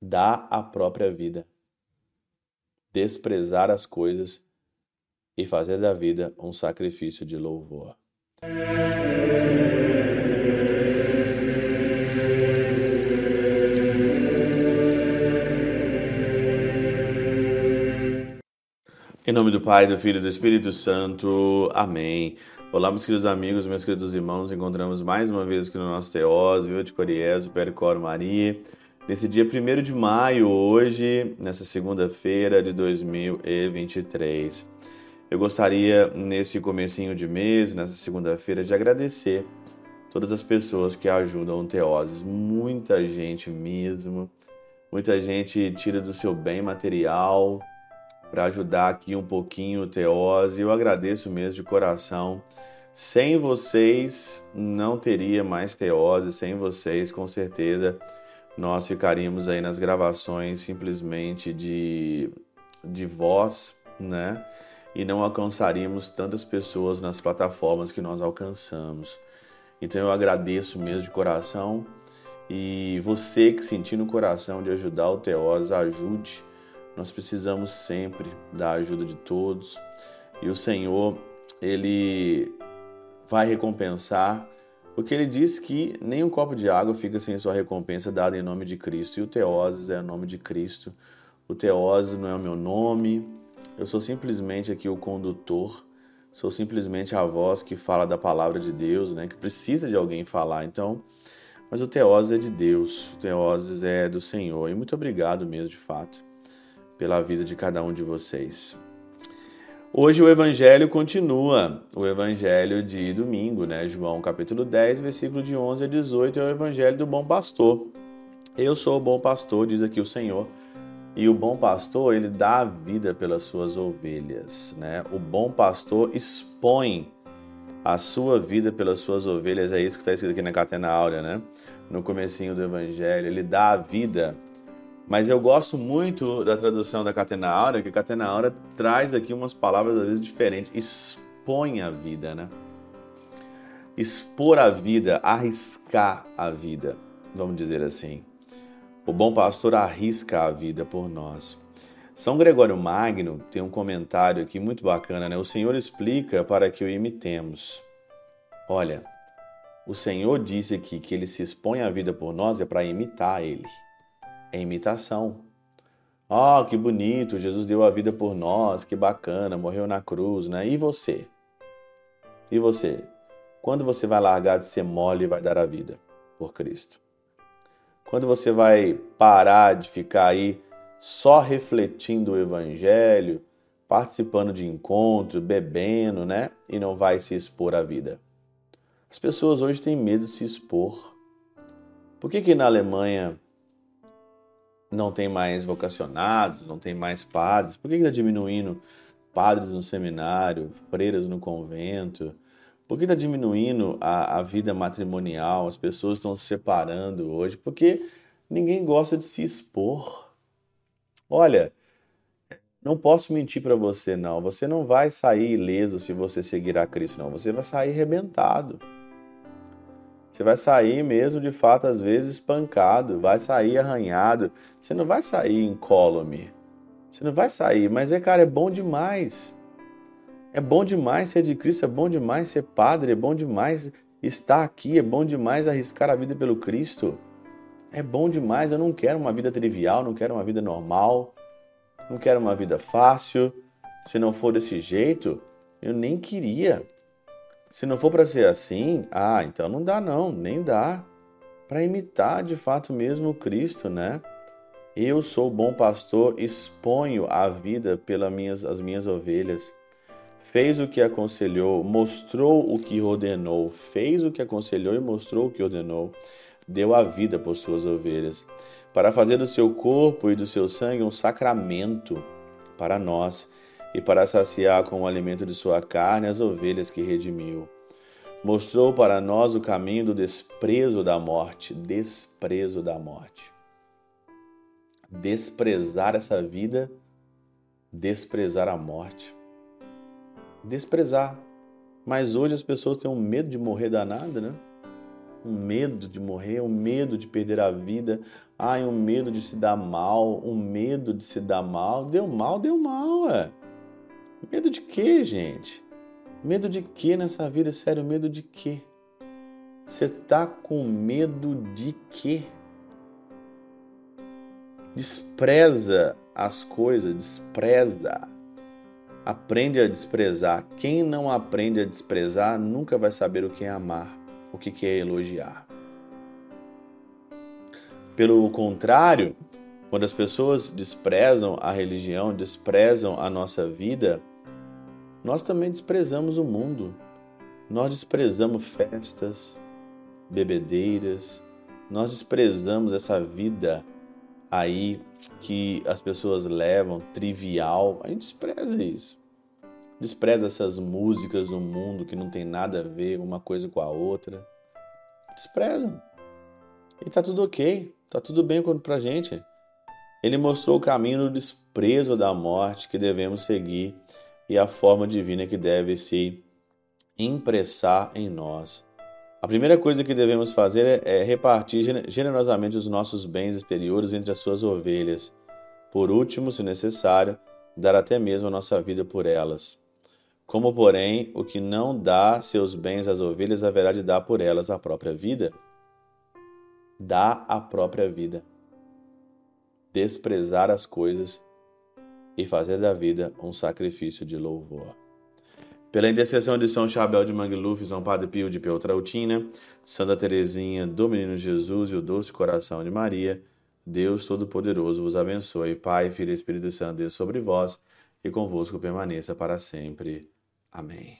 dar a própria vida, desprezar as coisas e fazer da vida um sacrifício de louvor. Em nome do Pai, do Filho e do Espírito Santo. Amém. Olá, meus queridos amigos, meus queridos irmãos. Encontramos mais uma vez aqui no nosso Teós, Viva de Coriés, Pericoro Maria. Nesse dia 1 de maio, hoje, nessa segunda-feira de 2023. Eu gostaria, nesse comecinho de mês, nessa segunda-feira, de agradecer todas as pessoas que ajudam o Teoses. Muita gente mesmo, muita gente tira do seu bem material para ajudar aqui um pouquinho o Teose. Eu agradeço mesmo de coração. Sem vocês, não teria mais Teose. Sem vocês, com certeza, nós ficaríamos aí nas gravações simplesmente de, de voz, né? e não alcançaríamos tantas pessoas nas plataformas que nós alcançamos. Então eu agradeço mesmo de coração e você que sentir no coração de ajudar o Teós, ajude. Nós precisamos sempre da ajuda de todos e o Senhor, ele vai recompensar, porque ele diz que nem um copo de água fica sem sua recompensa dada em nome de Cristo. E o Teoses é o nome de Cristo. O Teoses não é o meu nome, eu sou simplesmente aqui o condutor, sou simplesmente a voz que fala da palavra de Deus, né? Que precisa de alguém falar. Então, mas o Teoses é de Deus, o Teoses é do Senhor. E muito obrigado mesmo, de fato, pela vida de cada um de vocês. Hoje o evangelho continua, o evangelho de domingo, né? João capítulo 10, versículo de 11 a 18 é o evangelho do bom pastor. Eu sou o bom pastor, diz aqui o Senhor e o bom pastor, ele dá a vida pelas suas ovelhas, né? O bom pastor expõe a sua vida pelas suas ovelhas, é isso que está escrito aqui na Catena Áurea, né? No comecinho do Evangelho, ele dá a vida. Mas eu gosto muito da tradução da Catena Áurea, que a Catena Áurea traz aqui umas palavras às vezes diferentes. Expõe a vida, né? Expor a vida, arriscar a vida, vamos dizer assim. O bom pastor arrisca a vida por nós. São Gregório Magno tem um comentário aqui muito bacana, né? O Senhor explica para que o imitemos. Olha, o Senhor disse aqui que ele se expõe a vida por nós é para imitar ele. É imitação. Oh, que bonito, Jesus deu a vida por nós, que bacana, morreu na cruz, né? E você? E você? Quando você vai largar de ser mole e vai dar a vida por Cristo? Quando você vai parar de ficar aí só refletindo o evangelho, participando de encontros, bebendo, né? E não vai se expor à vida. As pessoas hoje têm medo de se expor. Por que que na Alemanha não tem mais vocacionados, não tem mais padres? Por que está diminuindo padres no seminário, freiras no convento? Por que está diminuindo a, a vida matrimonial? As pessoas estão se separando hoje porque ninguém gosta de se expor. Olha, não posso mentir para você, não. Você não vai sair ileso se você seguir a Cristo, não. Você vai sair arrebentado. Você vai sair mesmo, de fato, às vezes espancado, vai sair arranhado. Você não vai sair incólume. Você não vai sair, mas é, cara, é bom demais. É bom demais ser de Cristo, é bom demais ser padre, é bom demais estar aqui, é bom demais arriscar a vida pelo Cristo. É bom demais, eu não quero uma vida trivial, não quero uma vida normal, não quero uma vida fácil. Se não for desse jeito, eu nem queria. Se não for para ser assim, ah, então não dá não, nem dá. Para imitar de fato mesmo Cristo, né? Eu sou bom pastor, exponho a vida pelas minhas, as minhas ovelhas fez o que aconselhou, mostrou o que ordenou, fez o que aconselhou e mostrou o que ordenou, deu a vida por suas ovelhas, para fazer do seu corpo e do seu sangue um sacramento para nós e para saciar com o alimento de sua carne as ovelhas que redimiu. Mostrou para nós o caminho do desprezo da morte, desprezo da morte. Desprezar essa vida, desprezar a morte desprezar. Mas hoje as pessoas têm um medo de morrer danado, né? um medo de morrer, um medo de perder a vida, ai, um medo de se dar mal, um medo de se dar mal. Deu mal, deu mal, é. Medo de quê, gente? Medo de quê nessa vida? Sério, medo de quê? Você tá com medo de quê? Despreza as coisas, despreza. Aprende a desprezar. Quem não aprende a desprezar nunca vai saber o que é amar, o que é elogiar. Pelo contrário, quando as pessoas desprezam a religião, desprezam a nossa vida, nós também desprezamos o mundo. Nós desprezamos festas, bebedeiras, nós desprezamos essa vida aí que as pessoas levam, trivial. A gente despreza isso. Despreza essas músicas do mundo que não tem nada a ver uma coisa com a outra. Despreza. E tá tudo ok, tá tudo bem pra gente. Ele mostrou o caminho do desprezo da morte que devemos seguir e a forma divina que deve se impressar em nós. A primeira coisa que devemos fazer é repartir generosamente os nossos bens exteriores entre as suas ovelhas. Por último, se necessário, dar até mesmo a nossa vida por elas. Como, porém, o que não dá seus bens às ovelhas haverá de dar por elas a própria vida? Dá a própria vida. Desprezar as coisas e fazer da vida um sacrifício de louvor. Pela intercessão de São Chabel de Mangluf, São Padre Pio de Peltrautina, Santa Teresinha do Menino Jesus e o Doce Coração de Maria, Deus Todo-Poderoso vos abençoe. Pai, Filho e Espírito Santo, Deus sobre vós e convosco permaneça para sempre. Amém.